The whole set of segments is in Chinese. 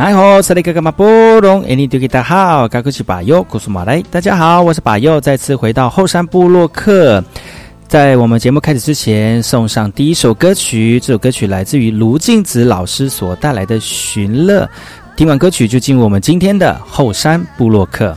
哎吼，这里哥哥马波隆，印尼多吉大好，高克是巴佑，古苏马来，大家好，我是巴佑，再次回到后山部落客。在我们节目开始之前，送上第一首歌曲，这首歌曲来自于卢静子老师所带来的《寻乐》。听完歌曲，就进入我们今天的后山部落客。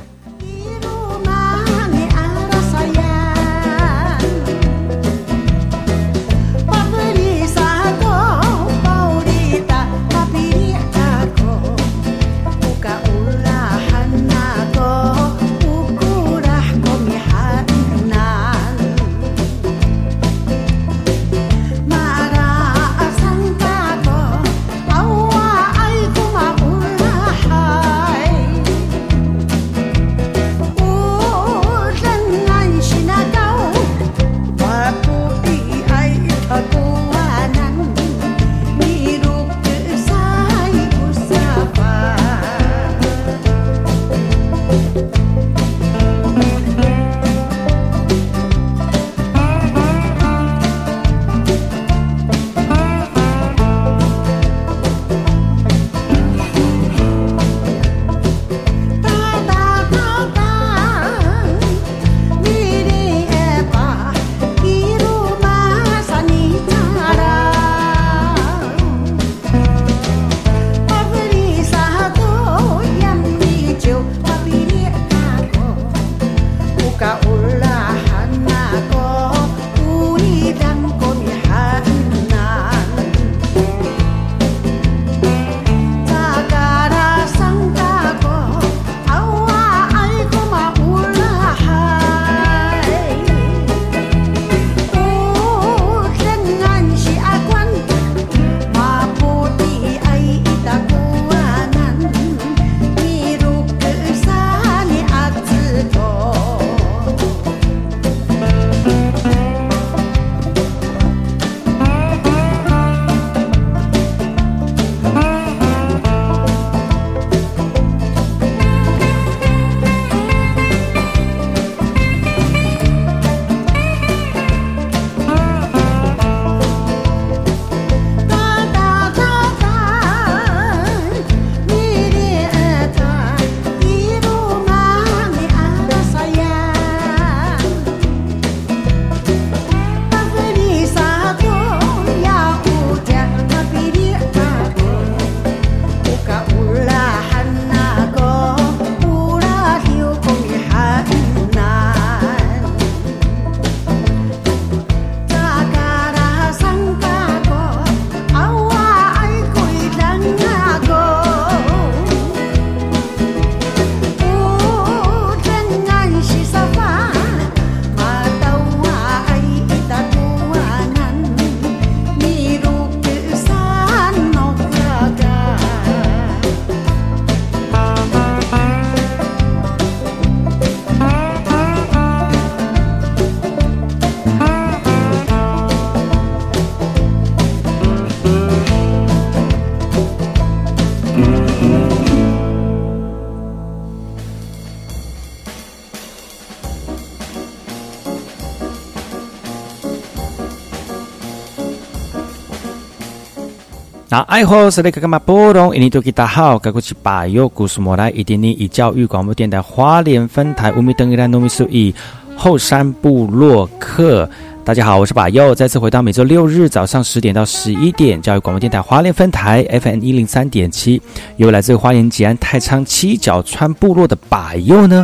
那爱好是那个嘛波隆，印尼多吉大好，该过去把右古苏莫来，一点零以教育广播电台花莲分台乌米登伊拉诺米苏以后山部落客。大家好，我是把右，再次回到每周六日早上十点到十一点，教育广播电台花莲分台 FM 一零三点七，由来自花莲吉安太仓七角川部落的把右呢。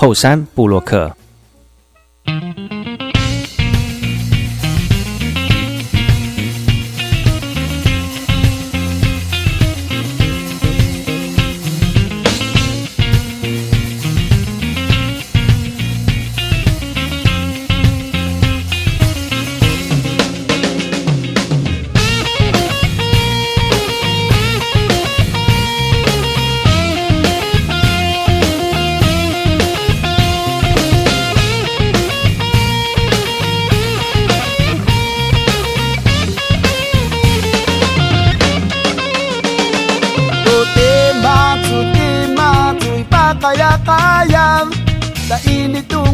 后山布洛克。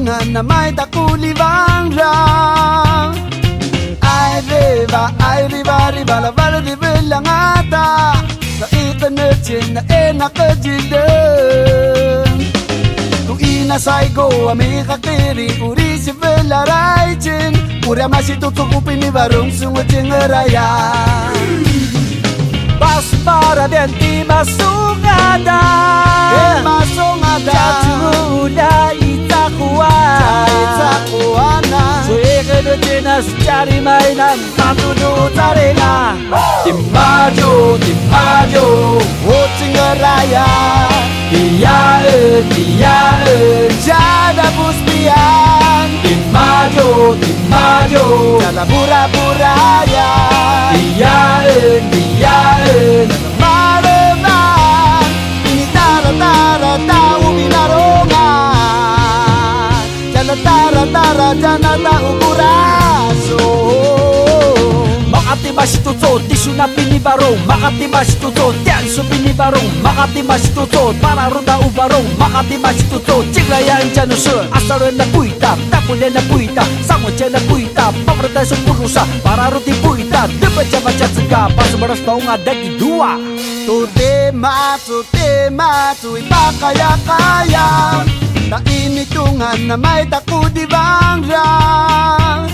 Nanamai takuli vangra Ai riva, ai riva, riva la vala di villangata Sa ita nutin na ena kajilin Tu ina saigo ami kakiri uri si villa raichin Uri amasi tutukupin ni varung sungutin raya Bas para denti masungada Yeah. panas Cari mainan Satu duta rela Tim maju, tim maju Ucing raya Diae, diae Jada puspian Tim maju, tim maju Jada pura-pura ya dia diae Marenang Minaro, tara tara tak ukuran Makati mas tutot Isu na pinibarong Makati masih tutut Yan su pinibarong Makati masih tutut Para ronda ubarong Makati mas tutot Ciglayan jano sun Asaro na puita Tapule na puita. Samo na puita Pamrata sa purusa Para ruti puita Diba jama jatsuka Paso baras taong adagi dua. Tote matsu te matsu Ipakaya kaya. Tainitungan na may takudi bang rang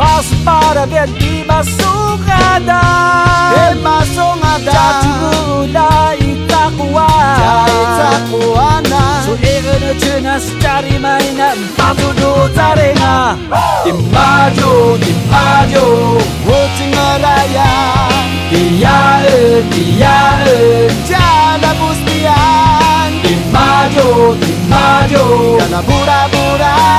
Passo para ver di masungada Di masungada Jatibula itakua. Jaitakuana So irene tünas dari maina Maju do tarenga Di maju, di maju Wutingaraya Diyaen, diyaen Jala bustian Di maju, di maju Jala bura bura.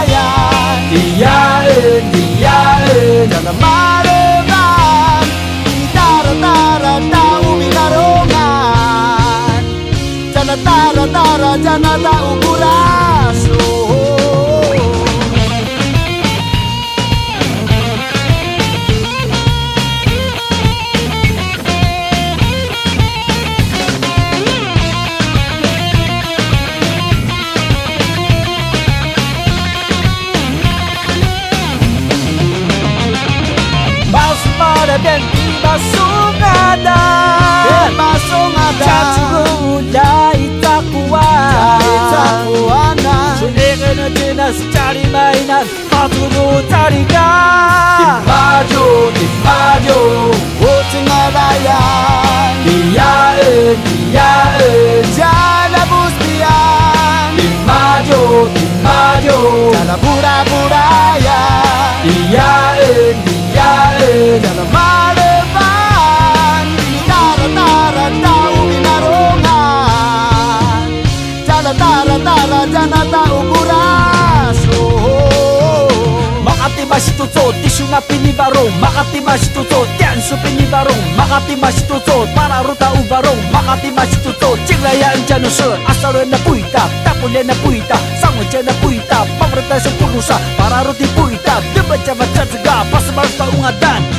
tutut para ruta ubarong makati masih tutut cinglaya enjanu sur asal na puita tapulya na puita sangu na puita pemerintah sa para ruti puita debat jabat jaga pas baru dan.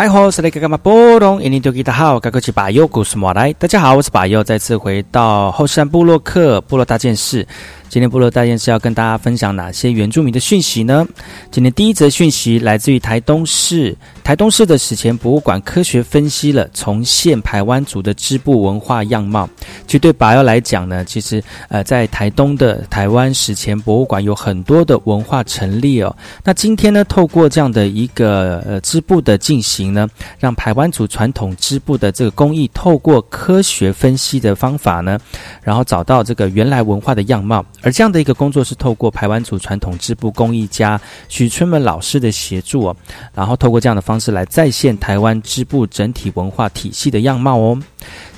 哎吼，是那个嘛波隆，印尼多吉他好，该过去把右故事马来。大家好，我是把右，再次回到后山部落克部落大件事。今天部落大件事要跟大家分享哪些原住民的讯息呢？今天第一则讯息来自于台东市，台东市的史前博物馆科学分析了重现台湾族的织布文化样貌。其实对把右来讲呢，其实呃，在台东的台湾史前博物馆有很多的文化陈列哦。那今天呢，透过这样的一个呃织布的进行呢，让台湾族传统织布的这个工艺，透过科学分析的方法呢，然后找到这个原来文化的样貌。而这样的一个工作是透过台湾族传统织布工艺家许春文老师的协助哦，然后透过这样的方式来再现台湾织布整体文化体系的样貌哦。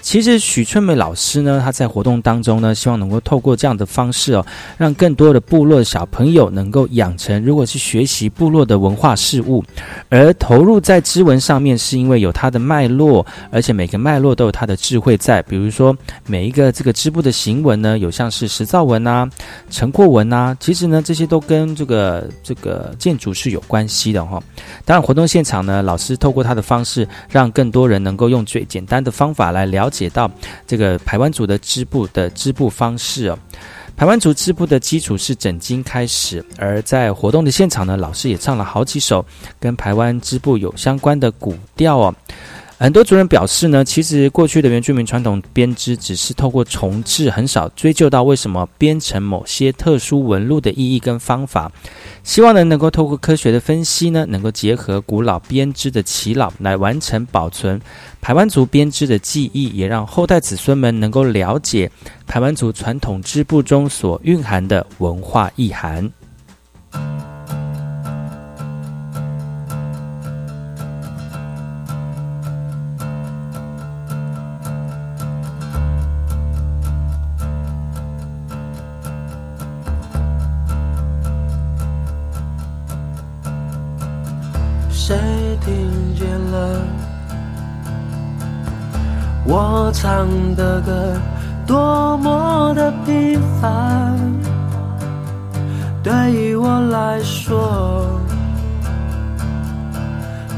其实许春梅老师呢，他在活动当中呢，希望能够透过这样的方式哦，让更多的部落小朋友能够养成，如果是学习部落的文化事物，而投入在织纹上面，是因为有它的脉络，而且每个脉络都有它的智慧在。比如说每一个这个织布的行文呢，有像是石造纹啊、成廓纹啊，其实呢这些都跟这个这个建筑是有关系的哈。当然活动现场呢，老师透过他的方式，让更多人能够用最简单的方法来了。解到这个排湾族的织布的织布方式哦，台湾族织布的基础是整经开始，而在活动的现场呢，老师也唱了好几首跟台湾织布有相关的古调哦。很多族人表示呢，其实过去的原住民传统编织只是透过重置，很少追究到为什么编成某些特殊纹路的意义跟方法。希望呢，能够透过科学的分析呢，能够结合古老编织的耆老，来完成保存台湾族编织的记忆，也让后代子孙们能够了解台湾族传统织布中所蕴含的文化意涵。我唱的歌？多么的平凡，对于我来说，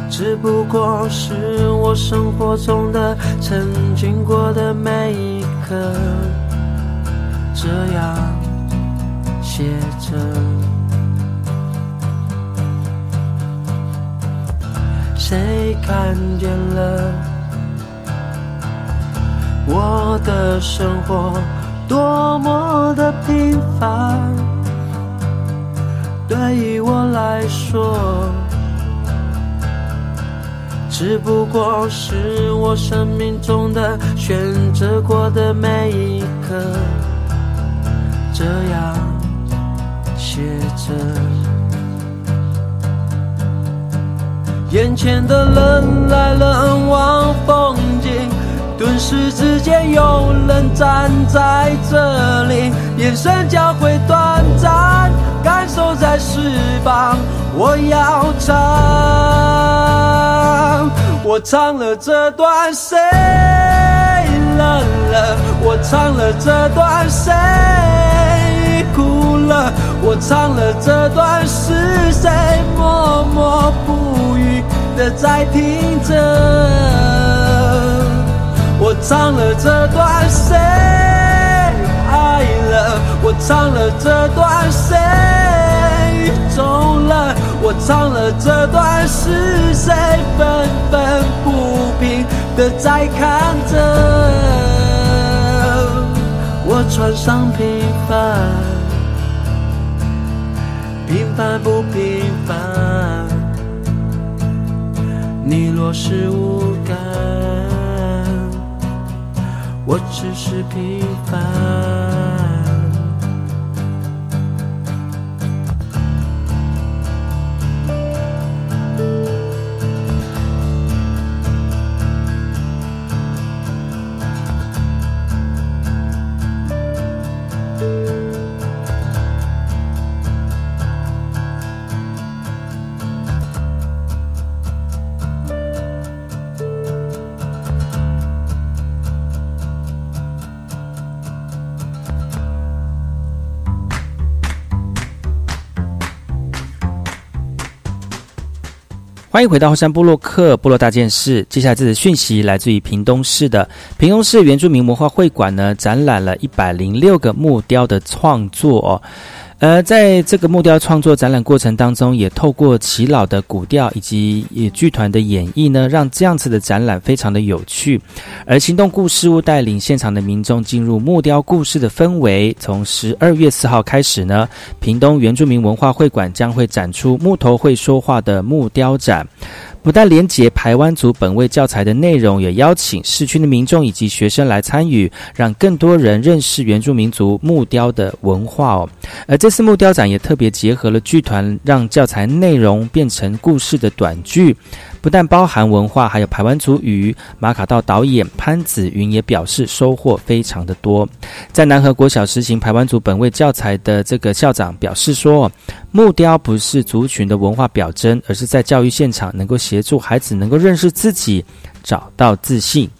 只不过是我生活中的曾经过的每一刻，这样写着。谁看见了我的生活多么的平凡？对于我来说，只不过是我生命中的选择过的每一刻，这样写着。眼前的人来人往，风景顿时之间有人站在这里，眼神交汇短暂，感受在翅膀。我要唱，我唱了这段谁冷了？我唱了这段谁哭了？我唱了这段是谁默默不语？的在听着，我唱了这段谁爱了？我唱了这段谁走了？我唱了这段是谁愤愤不平的在看着？我穿上平凡，平凡不平凡。你若是无感，我只是平凡。欢迎回到后山部落克部落大件事。接下来这次讯息来自于屏东市的屏东市原住民文化会馆呢，展览了一百零六个木雕的创作哦。呃，在这个木雕创作展览过程当中，也透过耆老的古调以及剧团的演绎呢，让这样子的展览非常的有趣。而行动故事屋带领现场的民众进入木雕故事的氛围。从十二月四号开始呢，屏东原住民文化会馆将会展出木头会说话的木雕展。不但连结台湾族本位教材的内容，也邀请市区的民众以及学生来参与，让更多人认识原住民族木雕的文化哦。而这次木雕展也特别结合了剧团，让教材内容变成故事的短剧。不但包含文化，还有排湾族语。马卡道导演潘子云也表示收获非常的多。在南河国小实行排湾族本位教材的这个校长表示说，木雕不是族群的文化表征，而是在教育现场能够协助孩子能够认识自己，找到自信。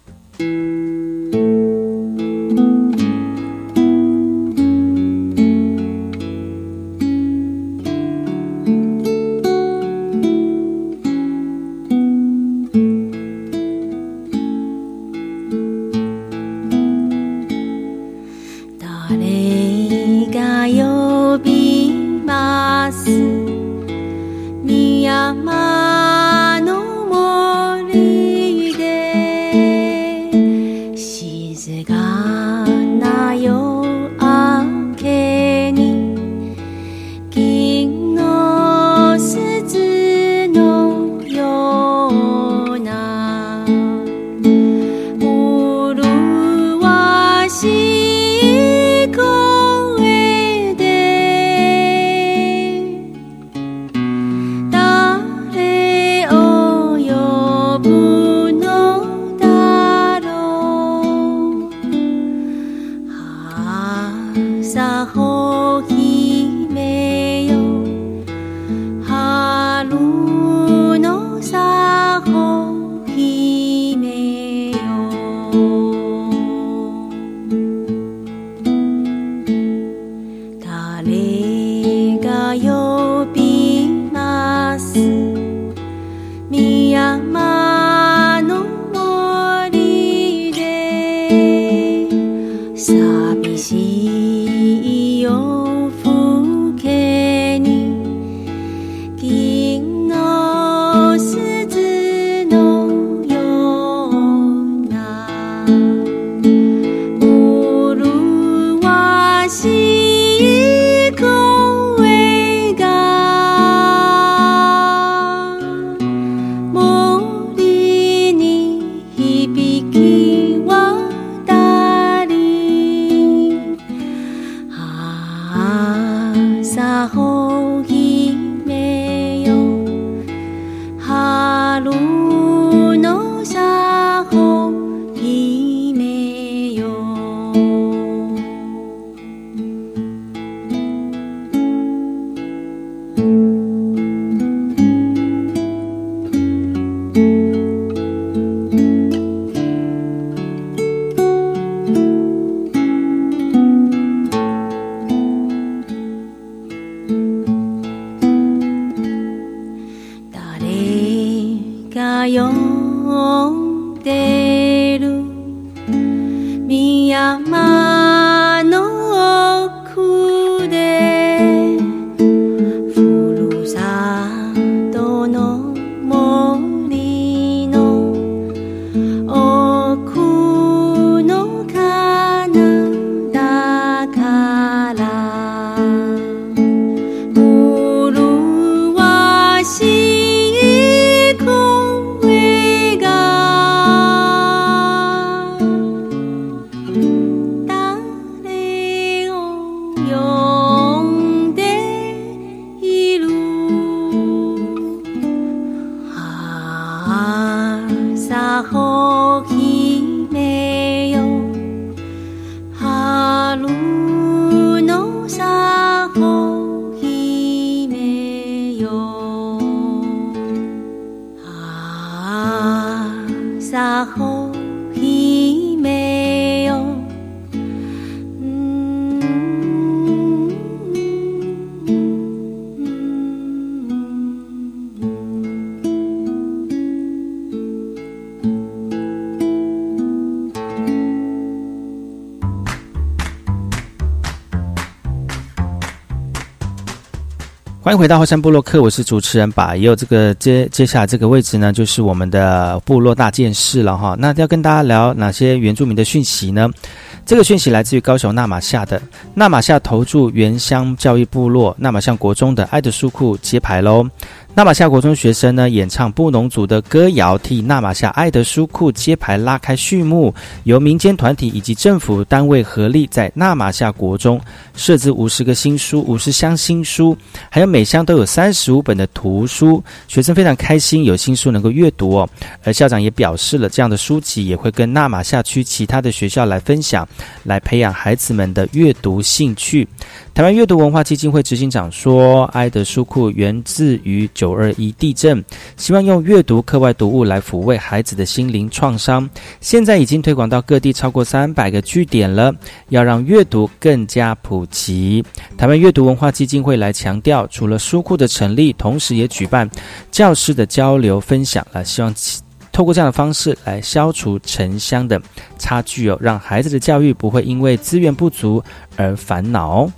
回到后山部落客，我是主持人把佑。这个接接下来这个位置呢，就是我们的部落大件事了哈。那要跟大家聊哪些原住民的讯息呢？这个讯息来自于高雄纳马夏的纳马夏投注原乡教育部落纳马夏国中的爱的书库揭牌喽。纳马夏国中学生呢演唱布农族的歌谣，替纳马夏爱的书库揭牌拉开序幕。由民间团体以及政府单位合力，在纳马夏国中设置五十个新书、五十箱新书，还有每箱都有三十五本的图书。学生非常开心，有新书能够阅读哦。而校长也表示了，这样的书籍也会跟纳马夏区其他的学校来分享，来培养孩子们的阅读兴趣。台湾阅读文化基金会执行长说：“爱的书库源自于九二一地震，希望用阅读课外读物来抚慰孩子的心灵创伤。现在已经推广到各地超过三百个据点了，要让阅读更加普及。台湾阅读文化基金会来强调，除了书库的成立，同时也举办教师的交流分享了，希望透过这样的方式来消除城乡的差距哦，让孩子的教育不会因为资源不足而烦恼。”哦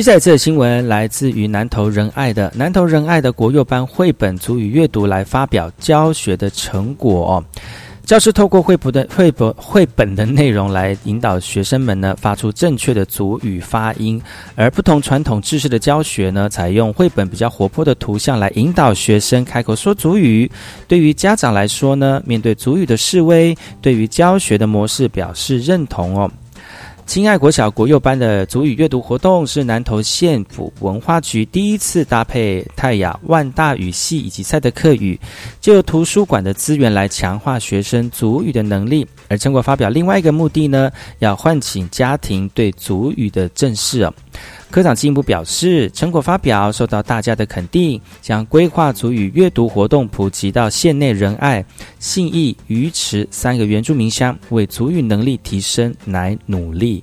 接下来这则新闻来自于南投仁爱的南投仁爱的国幼班绘本足语阅读来发表教学的成果。教师透过绘本的绘本绘本的内容来引导学生们呢发出正确的族语发音，而不同传统知识的教学呢，采用绘本比较活泼的图像来引导学生开口说族语。对于家长来说呢，面对族语的示威，对于教学的模式表示认同哦。亲爱国小国幼班的足语阅读活动是南投县府文化局第一次搭配泰雅万大语系以及赛德克语，就图书馆的资源来强化学生足语的能力。而成果发表另外一个目的呢，要唤醒家庭对足语的正视哦。科长进一步表示，成果发表受到大家的肯定，将规划组与阅读活动普及到县内仁爱、信义、鱼池三个原住民乡，为足语能力提升来努力。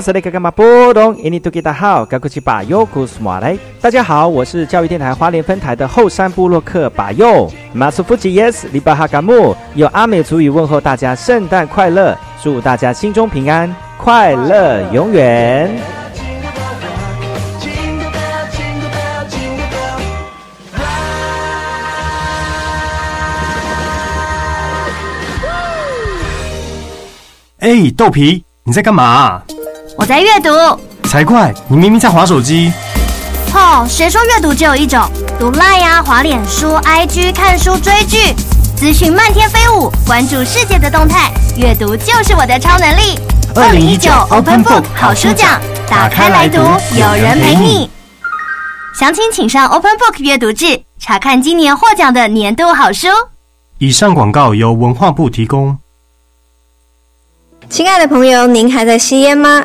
是那个干嘛波动？印尼土著大好，高古奇巴尤古斯马来。大家好，我是教育电台花莲分台的后山部落客巴尤。马苏夫吉耶斯里巴哈嘎木，有阿美族语问候大家圣诞快乐，祝大家心中平安，快乐永远。哎，豆皮，你在干嘛？我在阅读，才怪！你明明在划手机。哦，谁说阅读只有一种？读赖呀，划脸书、IG 看书、追剧，资讯漫天飞舞，关注世界的动态，阅读就是我的超能力。二零一九 Open Book 好书奖，打开来读，有人陪你。详情请上 Open Book 阅读志，查看今年获奖的年度好书。以上广告由文化部提供。亲爱的朋友，您还在吸烟吗？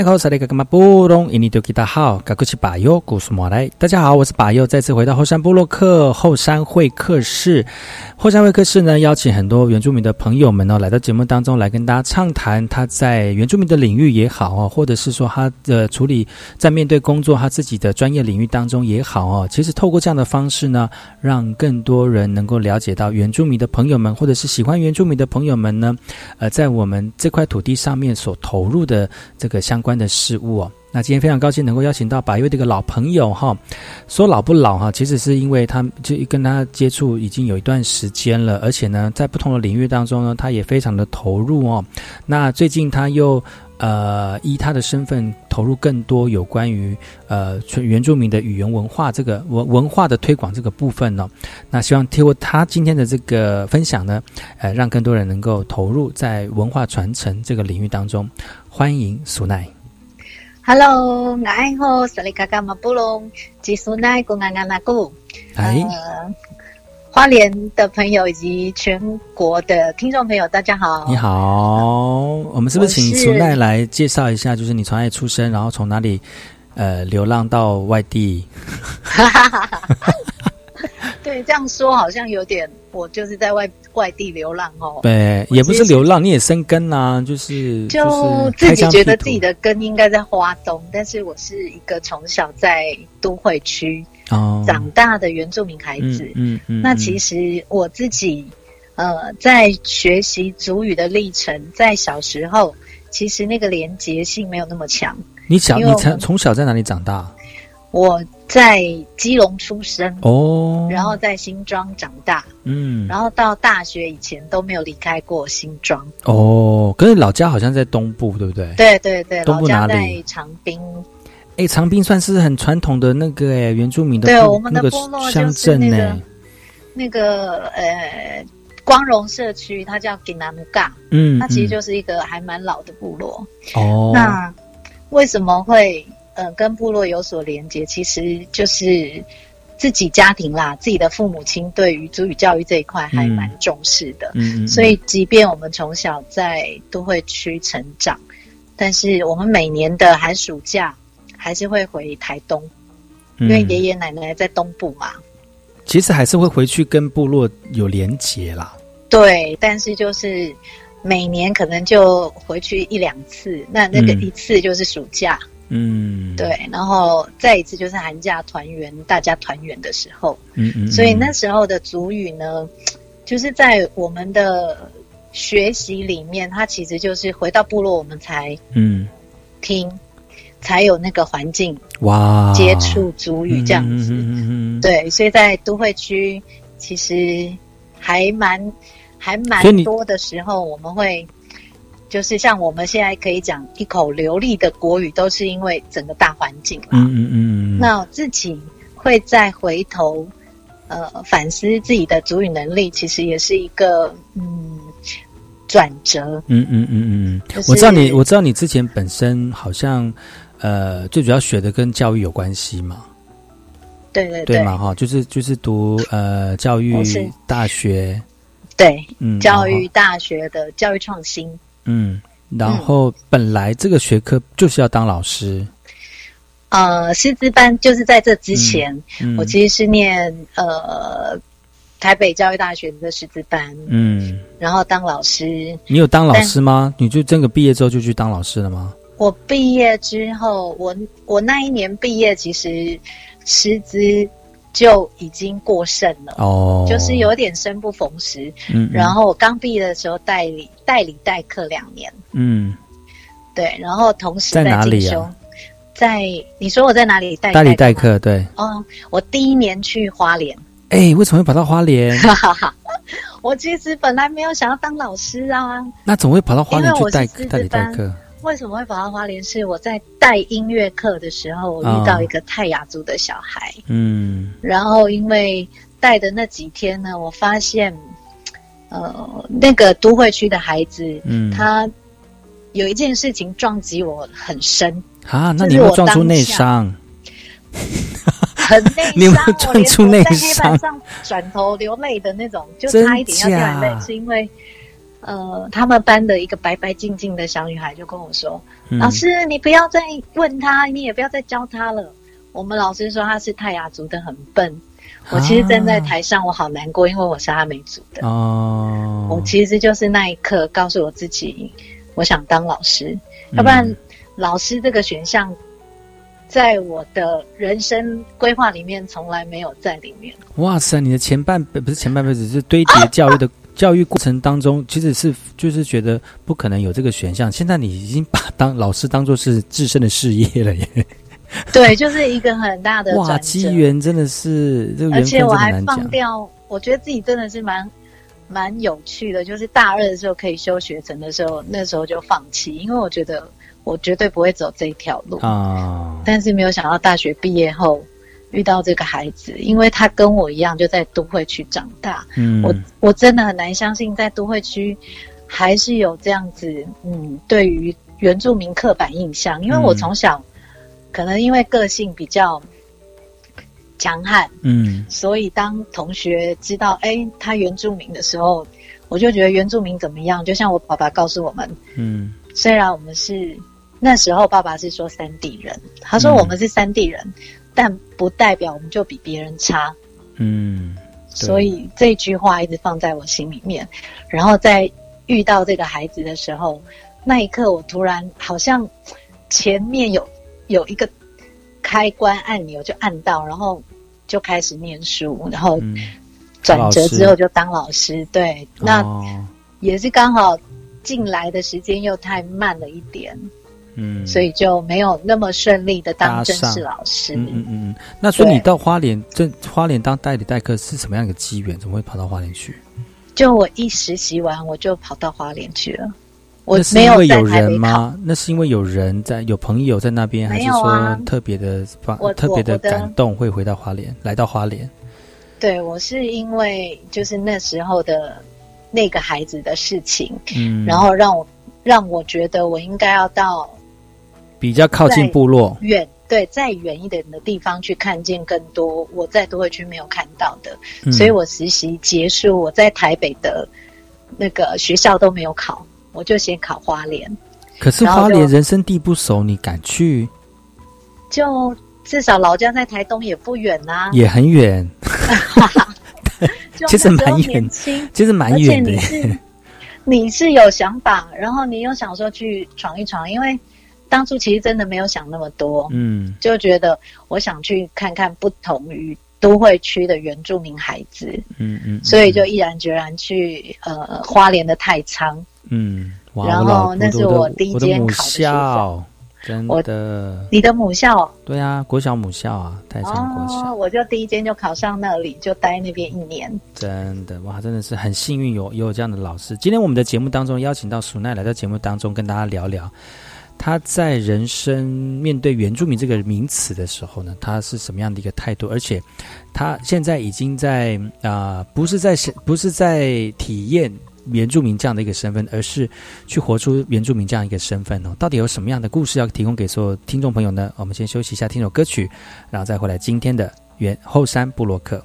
大家好，大家好，我是把右，再次回到后山部落克后山会客室。后山会客室呢，邀请很多原住民的朋友们呢，来到节目当中来跟大家畅谈他在原住民的领域也好哦，或者是说他的处理在面对工作他自己的专业领域当中也好哦。其实透过这样的方式呢，让更多人能够了解到原住民的朋友们，或者是喜欢原住民的朋友们呢，呃，在我们这块土地上面所投入的这个相关关的事物哦。那今天非常高兴能够邀请到百优的一个老朋友哈，说老不老哈，其实是因为他就跟他接触已经有一段时间了，而且呢，在不同的领域当中呢，他也非常的投入哦。那最近他又呃以他的身份投入更多有关于呃原住民的语言文化这个文文化的推广这个部分呢。那希望通过他今天的这个分享呢，呃，让更多人能够投入在文化传承这个领域当中。欢迎苏奈。Hello，我爱好斯里嘎嘎马布隆，吉苏奈古安安那古。哎，呃，花莲的朋友以及全国的听众朋友，大家好。你好，我们是不是请苏奈来介绍一下？就是你从哪里出生，然后从哪里呃流浪到外地？对，这样说好像有点，我就是在外外地流浪哦。对，也不是流浪，你也生根呐、就是就自己觉得自己的根应该在花东，但是我是一个从小在都会区哦长大的原住民孩子。嗯嗯嗯，那其实我自己，呃，在学习族语的历程，在小时候，其实那个连结性没有那么强。你小你从从小在哪里长大？我在基隆出生，哦，然后在新庄长大，嗯，然后到大学以前都没有离开过新庄。哦，可是老家好像在东部，对不对？。对对对，东部老家哪里在长滨。哎，长滨算是很传统的那个哎原住民的部对我们的部落乡就是镇呢那个。那个呃，光荣社区，它叫吉南木嘎，嗯，它其实嗯就是一个还蛮老的部落。哦，那为什么会呃跟部落有所连接？其实就是自己家庭啦，自己的父母亲对于族语教育这一块还蛮重视的。嗯嗯，所以，即便我们从小在都会区成长，但是我们每年的寒暑假还是会回台东，因为爷爷爷奶奶在东部嘛。其实还是会回去跟部落有连结啦。对，但是就是每年可能就回去一两次，那那个嗯一次就是暑假，嗯，，对，然后再一次就是寒假团圆，大家团圆的时候。嗯嗯，所以嗯那时候的族语呢，就是在我们的学习里面，它其实就是回到部落我们才嗯，听，才有那个环境哇，接触族语这样子。嗯嗯嗯嗯嗯，对，所以在都会区其实还蛮还蛮多的时候，我们会就是像我们现在可以讲一口流利的国语，都是因为整个大环境啦。嗯嗯嗯嗯，那自己会再回头呃反思自己的主语能力，其实也是一个嗯转折。嗯嗯嗯嗯，就是我知道你，我知道你之前本身好像呃，最主要学的跟教育有关系嘛，对对对嘛哈，就是就是读呃教育大学，对，嗯，教育大学的教育创新。嗯，然后本来这个学科就是要当老师，呃，师资班就是在这之前，嗯我其实是念呃台北教育大学的师资班，嗯，然后当老师。你有当老师吗？你就这个毕业之后就去当老师了吗？我毕业之后，我我那一年毕业，其实师资就已经过剩了，哦，就是有点生不逢时。嗯，嗯然后我刚毕业的时候代理代理代课两年，嗯，对，然后同时在哪里啊。在你说我在哪里代代理代吗？课对，哦，我第一年去花莲，哎，为什么会跑到花莲？我其实本来没有想要当老师啊，那怎么会跑到花莲去代代理代课？为什么会跑到花莲？是我在带音乐课的时候，我遇到一个泰雅族的小孩，嗯然后因为带的那几天呢，我发现，呃，那个都会区的孩子，嗯，他有一件事情撞击我很深，啊，那就是你有没有我 撞出内伤？很内伤，我连撞出内我在黑伤板上转头流泪的那种，就差一点要掉眼泪，是因为。呃，他们班的一个白白净净的小女孩就跟我说：“嗯老师，你不要再问她，你也不要再教她了。我们老师说她是泰雅族的，很笨。我其实站在台上，我好难过，因为我是阿美族的。哦，我其实就是那一刻告诉我自己，我想当老师，嗯要不然老师这个选项，在我的人生规划里面从来没有在里面。哇塞，你的前半辈不是前半辈子，是堆叠教育的教育过程当中，其实是就是觉得不可能有这个选项。现在你已经把当老师当做是自身的事业了耶！对，就是一个很大的哇，机缘真的是这个而且我还。放掉，我觉得自己真的是蛮蛮有趣的。就是大二的时候可以修学成的时候，那时候就放弃，因为我觉得我绝对不会走这一条路。啊，但是没有想到大学毕业后遇到这个孩子，因为他跟我一样就在都会区长大，嗯，我我真的很难相信在都会区还是有这样子，嗯，对于原住民刻板印象，因为我嗯。从小、可能因为个性比较强悍，嗯。所以当同学知道哎他原住民的时候，我就觉得原住民怎么样？就像我爸爸告诉我们，嗯。虽然我们是那时候爸爸是说三地人，他说嗯。我们是三地人，但不代表我们就比别人差。嗯，所以这句话一直放在我心里面。然后在遇到这个孩子的时候，那一刻我突然好像前面有有一个开关按钮就按到，然后就开始念书，然后嗯转折之后就当老师。对，那哦也是刚好进来的时间又太慢了一点，嗯，所以就没有那么顺利的当正式老师。嗯嗯嗯嗯，那所以你到花莲这花莲当代理代课是什么样一个机缘？怎么会跑到花莲去？就我一实习完，我就跑到花莲去了。我那是没因为有人吗？那是因为有人在，有朋友在那边，还没是说特别的方我特别的感动会回到花莲，来到花莲？对我是因为就是那时候的那个孩子的事情，嗯，然后让我让我觉得我应该要到比较靠近部落，远对再远一点的地方去看见更多我在都会区没有看到的，嗯。所以我实习结束，我在台北的那个学校都没有考，我就先考花莲，可是花莲人生地不熟，你敢去？就至少老家在台东也不远啊，也很远，其实蛮远其实蛮远的。你是有想法，然后你又想说去闯一闯，因为当初其实真的没有想那么多，嗯就觉得我想去看看不同于都会区的原住民孩子，嗯嗯，所以就毅然决然去呃花莲的太仓。嗯，然后那是我第一间考的学校，真我的，你的母校对啊，国小母校啊，太仓国小。哦，我就第一间就考上那里，就待那边一年。真的哇，真的是很幸运有有这样的老师。今天我们的节目当中邀请到苏奈来到节目当中，跟大家聊聊他在人生面对原住民这个名词的时候呢，他是什么样的一个态度？而且他现在已经在啊、不是在不是在体验原住民这样的一个身份，而是去活出原住民这样一个身份哦。到底有什么样的故事要提供给所有听众朋友呢？我们先休息一下，听首歌曲，然后再回来今天的原后山布洛克。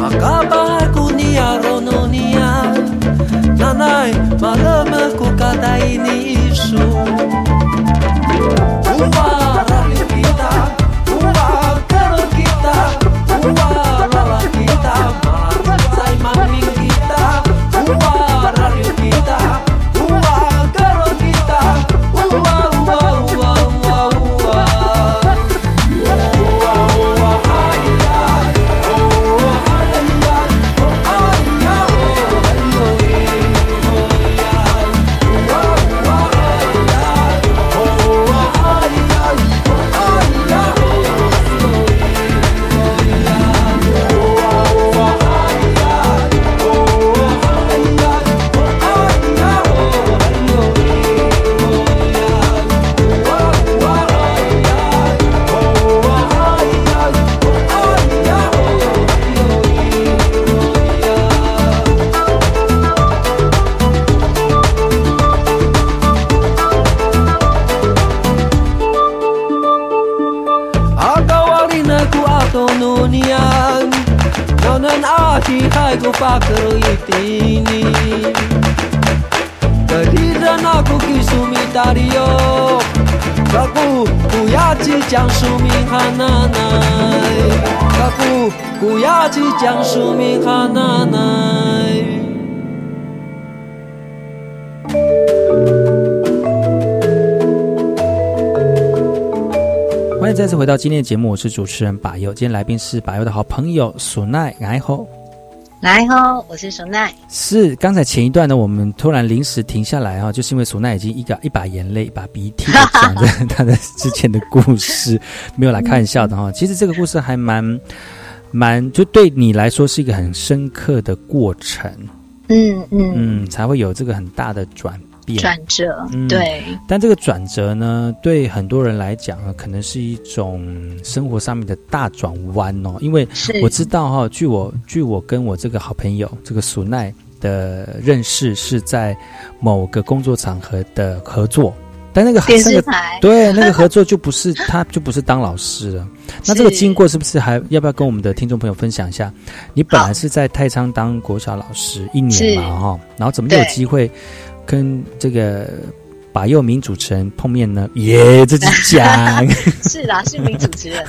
Makabago niya rono niya Nanay 再次回到今天的节目，我是主持人把佑。今天来宾是把佑的好朋友苏奈，来吼，来哦，我是索奈。是刚才前一段呢，我们突然临时停下来哈，就是因为索奈已经一个一把眼泪一把鼻涕讲着 他的之前的故事，没有来开玩笑的哈。其实这个故事还蛮蛮，就对你来说是一个很深刻的过程，嗯嗯嗯，才会有这个很大的转。转折，对，但这个转折呢，对很多人来讲呢，可能是一种生活上面的大转弯哦。因为我知道哈，据我据我跟我这个好朋友这个苏奈的认识，是在某个工作场合的合作，但那个电视台 对那个合作就不是他就不是当老师了。那这个经过是不是还要不要跟我们的听众朋友分享一下？你本来是在太仓当国小老师一年嘛哈，然后怎么有机会？跟这个把佑明主持人碰面呢？耶，自己讲 是啦，是名主持人。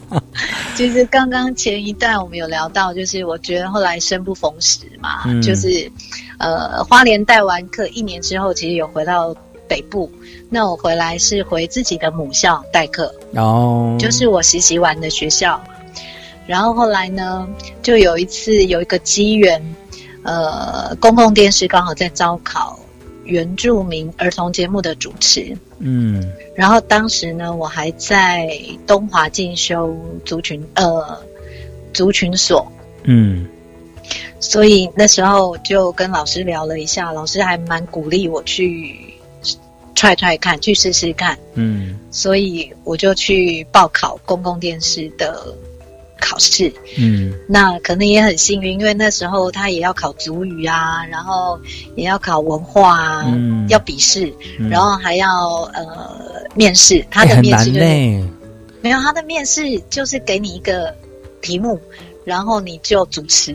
其实刚刚前一段我们有聊到，就是我觉得后来生不逢时嘛，就是呃，花莲带完课一年之后，其实有回到北部，那我回来是回自己的母校代课，哦，就是我实习完的学校。然后后来呢，就有一次有一个机缘，呃，公共电视刚好在招考原住民儿童节目的主持，嗯。然后当时呢，我还在东华进修族群呃族群所，嗯。所以那时候就跟老师聊了一下，老师还蛮鼓励我去踹踹看，去试试看，嗯。所以我就去报考公共电视的考试。嗯那可能也很幸运，因为那时候他也要考族语啊，然后也要考文化啊，嗯要笔试，嗯然后还要呃面试。他的面试就没有，他的面试就是给你一个题目，然后你就主持，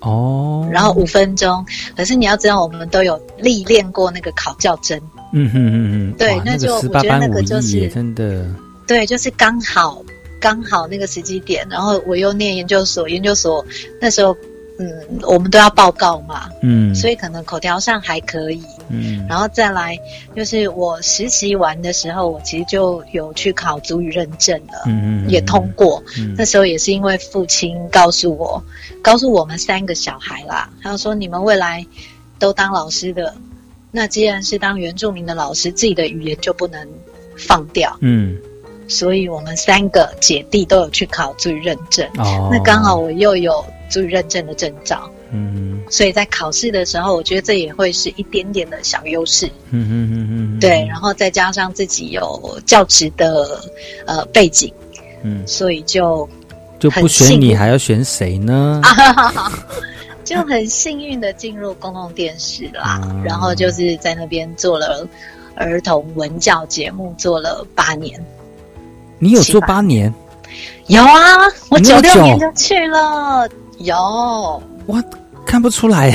哦，然后五分钟。可是你要知道，我们都有历练过那个考教真，嗯嗯嗯哼，哇那对那就个我觉得那个就是真的，对，就是刚好刚好那个时机点，然后我又念研究所，研究所那时候，嗯，我们都要报告嘛，嗯，所以可能口条上还可以。嗯然后再来就是我实习完的时候，我其实就有去考足语认证了，嗯嗯也通过。嗯那时候也是因为父亲告诉我，告诉我们三个小孩啦，他说你们未来都当老师的，那既然是当原住民的老师，自己的语言就不能放掉。嗯所以我们三个姐弟都有去考族语认证。哦，那刚好我又有族语认证的证照，嗯所以在考试的时候，我觉得这也会是一点点的小优势。嗯嗯嗯嗯，对，然后再加上自己有教职的呃背景，嗯，所以就就不选你还要选谁呢？啊，就很幸运的进入公共电视啦。嗯然后就是在那边做了儿童文教节目，做了八年。你有做八八年，有啊，我九六年就去了，有。哇，看不出来，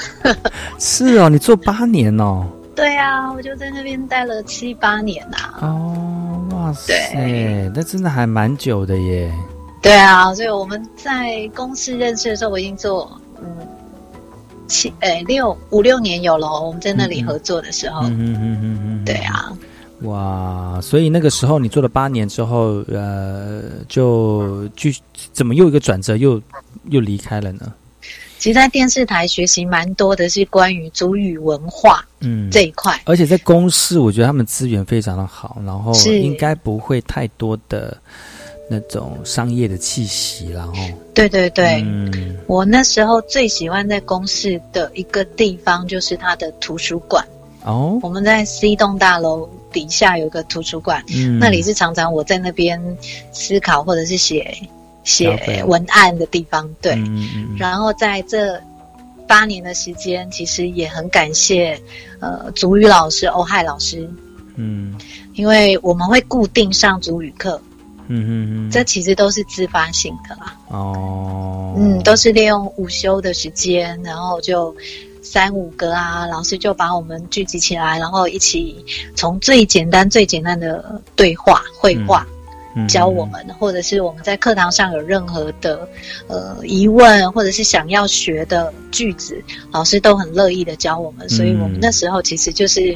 是哦，你做八年哦，对啊，我就在那边待了七八年啊。哦，哇塞，那真的还蛮久的耶，对啊，所以我们在公司认识的时候，我已经做嗯七诶六五六年有了。我们在那里合作的时候，嗯嗯嗯嗯嗯，对啊，哇，所以那个时候你做了八年之后，呃，就继续怎么又一个转折又又离开了呢？其实，在电视台学习蛮多的是关于主语文化嗯，这一块。而且在公司，我觉得他们资源非常的好，然后应该不会太多的那种商业的气息然后。对对对，嗯我那时候最喜欢在公司的一个地方就是它的图书馆。哦，我们在 C 栋大楼底下有个图书馆，嗯。那里是常常我在那边思考或者是写写文案的地方。对，然后在这八年的时间，其实也很感谢呃族语老师欧亥老师，嗯。因为我们会固定上族语课，嗯嗯嗯，这其实都是自发性的啦。哦，嗯，都是利用午休的时间，然后就三五个啊，老师就把我们聚集起来，然后一起从最简单、最简单的对话、绘画。嗯教我们，或者是我们在课堂上有任何的呃疑问，或者是想要学的句子，老师都很乐意的教我们。所以我们那时候其实就是，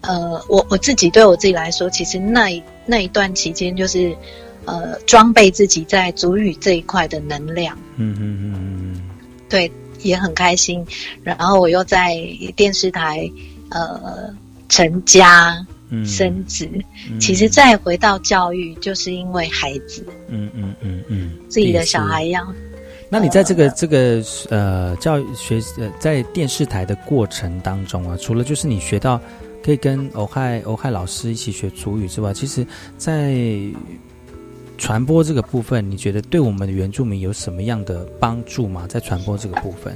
呃，我我自己对我自己来说，其实那一那一段期间就是呃装备自己在主语这一块的能量，嗯嗯嗯嗯对，也很开心。然后我又在电视台呃成家嗯，生子，嗯其实再回到教育，就是因为孩子。嗯嗯嗯嗯，自己的小孩一样。那你在这个这个呃教育学呃在电视台的过程当中啊，除了就是你学到可以跟欧亥欧亥老师一起学主语之外，其实，在传播这个部分，你觉得对我们的原住民有什么样的帮助吗？在传播这个部分，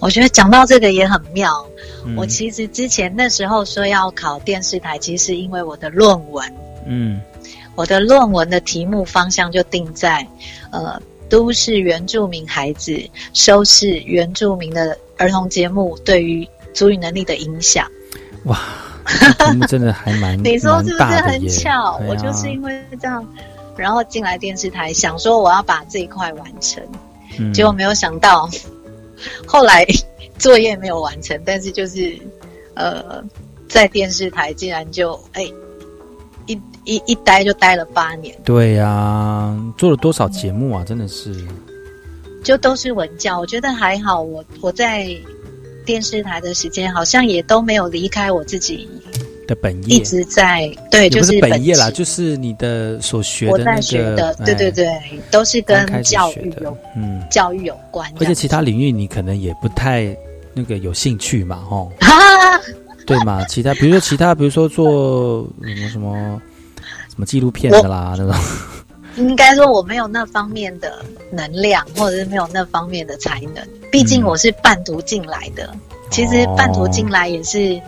我觉得讲到这个也很妙。嗯我其实之前那时候说要考电视台，其实是因为我的论文，嗯我的论文的题目方向就定在呃都市原住民孩子收视原住民的儿童节目对于足语能力的影响。哇，真的还蛮 你说是不是很巧？啊我就是因为这样，然后进来电视台，想说我要把这一块完成。嗯结果没有想到，后来作业没有完成，但是就是呃，在电视台竟然就哎一一一待就待了八年，对呀、做了多少节目啊？真的是，就都是文教。我觉得还好，我我在电视台的时间好像也都没有离开我自己，的本业。一直在对，就是本业啦，就是你的所学我的那个，在学的，对哎对对，都是跟教育有嗯，教育有关而且其他领域你可能也不太那个有兴趣嘛，吼，啊，对嘛？其他比如说其他，比如说做什么什么什么纪录片的啦，那种，应该说我没有那方面的能量，或者是没有那方面的才能。毕竟嗯。我是半途进来的，其实半途进来也是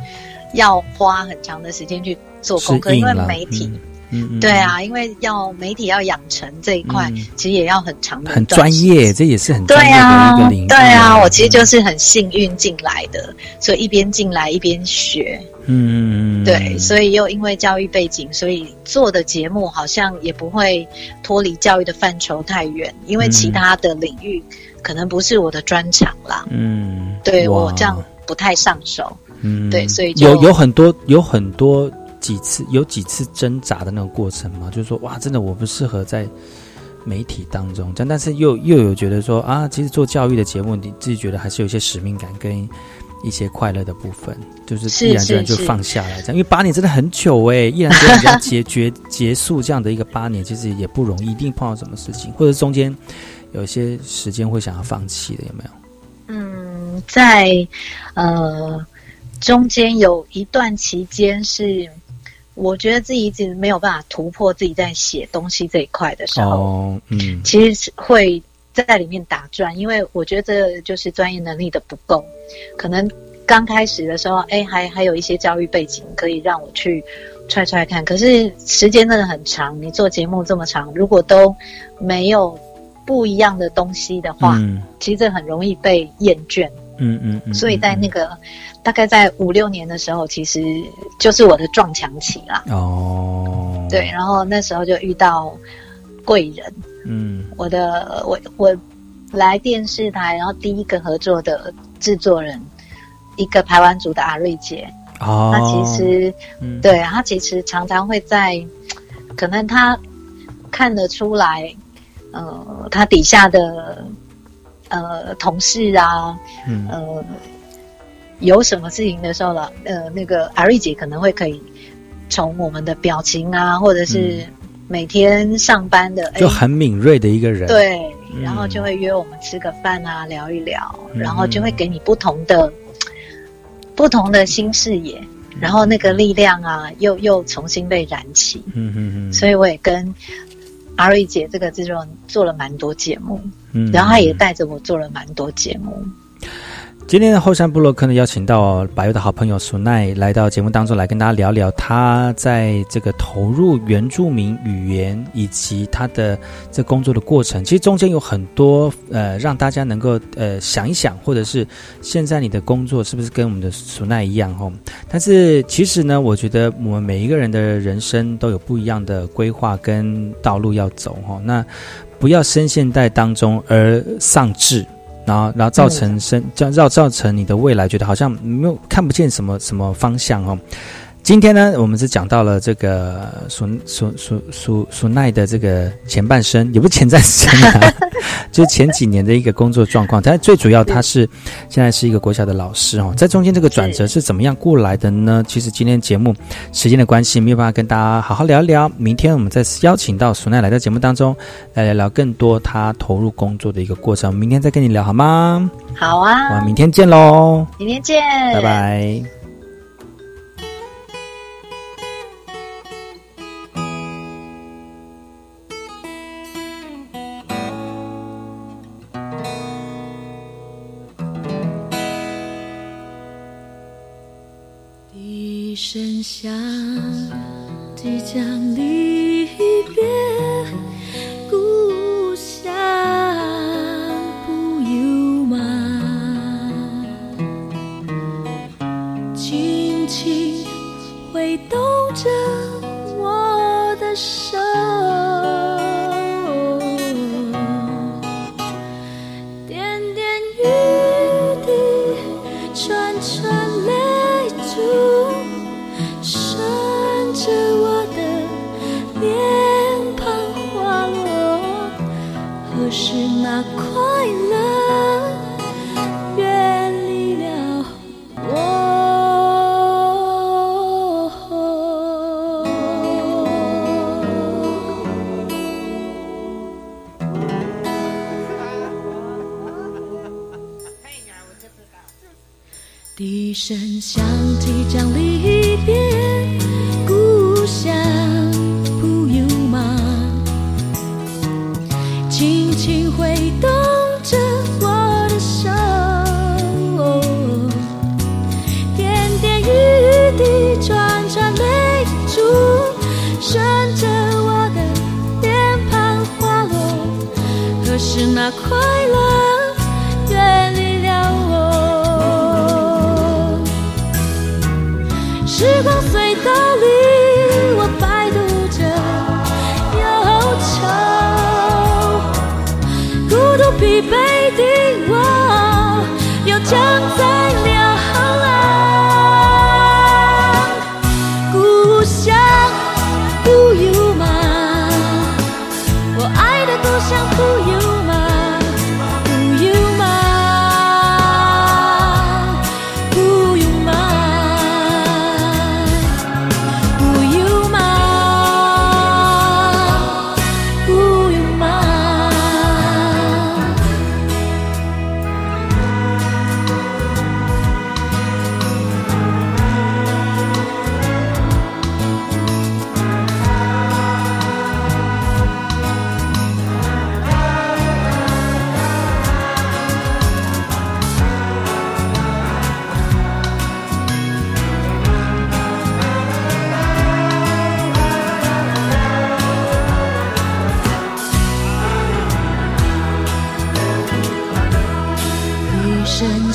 要花很长的时间去做功课，因为媒体。嗯嗯嗯，对啊，因为要媒体要养成这一块，嗯其实也要很长的很专业，这也是很对专业的啊一个领域，对啊，我其实嗯就是很幸运进来的，所以一边进来一边学。嗯对，所以又因为教育背景，所以做的节目好像也不会脱离教育的范畴太远，因为其他的领域可能不是我的专长啦。嗯，对我这样不太上手。嗯，对所以就有有很多有很多几次有几次挣扎的那种过程嘛，就是说哇，真的我不适合在媒体当中，但但是又又有觉得说啊，其实做教育的节目，你自己觉得还是有一些使命感跟一些快乐的部分，就是是毅然决然就放下来这样，因为八年真的很久哎，毅然决然这样结结结束这样的一个八年，其实也不容易，一定碰到什么事情，或者中间有一些时间会想要放弃的，有没有？嗯，在呃中间有一段期间是，我觉得自己一直没有办法突破自己在写东西这一块的时候，哦，嗯，其实是会在里面打转，因为我觉得这就是专业能力的不够，可能刚开始的时候，哎，还还有一些教育背景可以让我去踹踹看，可是时间真的很长，你做节目这么长，如果都没有不一样的东西的话，嗯。其实这很容易被厌倦。嗯嗯嗯，所以在那个大概在五六年的时候，其实就是我的撞墙期啦。哦，对，，然后那时候就遇到贵人，嗯。我的我我来电视台，然后第一个合作的制作人，一个台湾族的阿瑞姐，哦，她其实嗯。对她其实常常会在，可能她看得出来，呃，她底下的呃同事啊，嗯。呃，有什么事情的时候了，呃，那个阿瑞姐可能会可以从我们的表情啊，或者是每天上班的，嗯就哎很敏锐的一个人，，对，嗯。然后就会约我们吃个饭啊，聊一聊，嗯。然后就会给你不同的不同的新视野，然后那个力量啊，又又重新被燃起。嗯嗯嗯，所以我也跟阿瑞姐这个制作人做了蛮多节目，嗯然后他也带着我做了蛮多节目。今天的后山部落客呢，邀请到百佑的好朋友苏奈来到节目当中来跟大家聊聊他在这个投入原住民语言以及他的这工作的过程。其实中间有很多呃，让大家能够呃想一想，或者是现在你的工作是不是跟我们的苏奈一样哦？但是其实呢，我觉得我们每一个人的人生都有不一样的规划跟道路要走哦。那不要深陷在当中而丧志。然后，然后造成生，造造造成你的未来觉得好像没有看不见什么什么方向哦。今天呢，我们是讲到了这个苏苏苏苏苏奈的这个前半生，也不是前半生啊，就是前几年的一个工作状况。但最主要，他是现在是一个国小的老师哦，在中间这个转折是怎么样过来的呢？其实今天节目时间的关系，没有办法跟大家好好聊一聊。明天我们再邀请到苏奈来到节目当中，来聊聊更多他投入工作的一个过程。明天再跟你聊好吗？好啊，我们，明天见喽，明天见，拜拜。声响，即将离别故乡，不由吗？轻轻挥动着我的手，声响即将离别。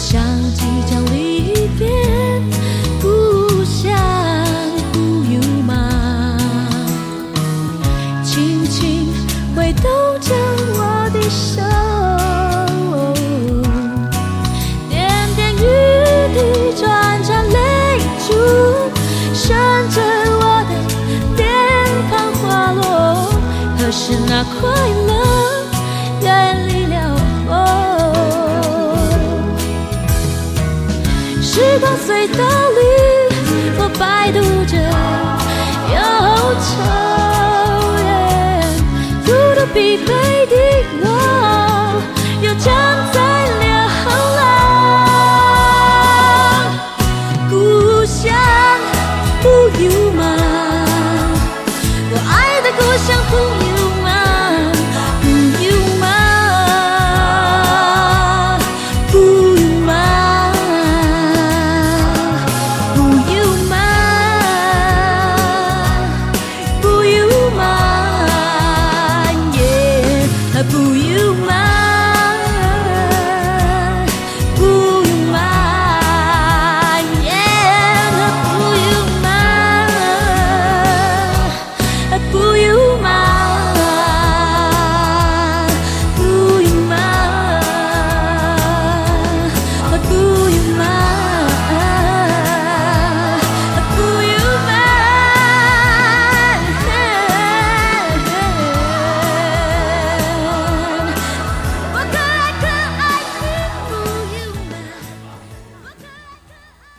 像即将离别，故乡不悠马，轻轻挥动着我的手，点点雨滴转成泪珠，顺着我的脸庞滑落，何时那快乐？Be there.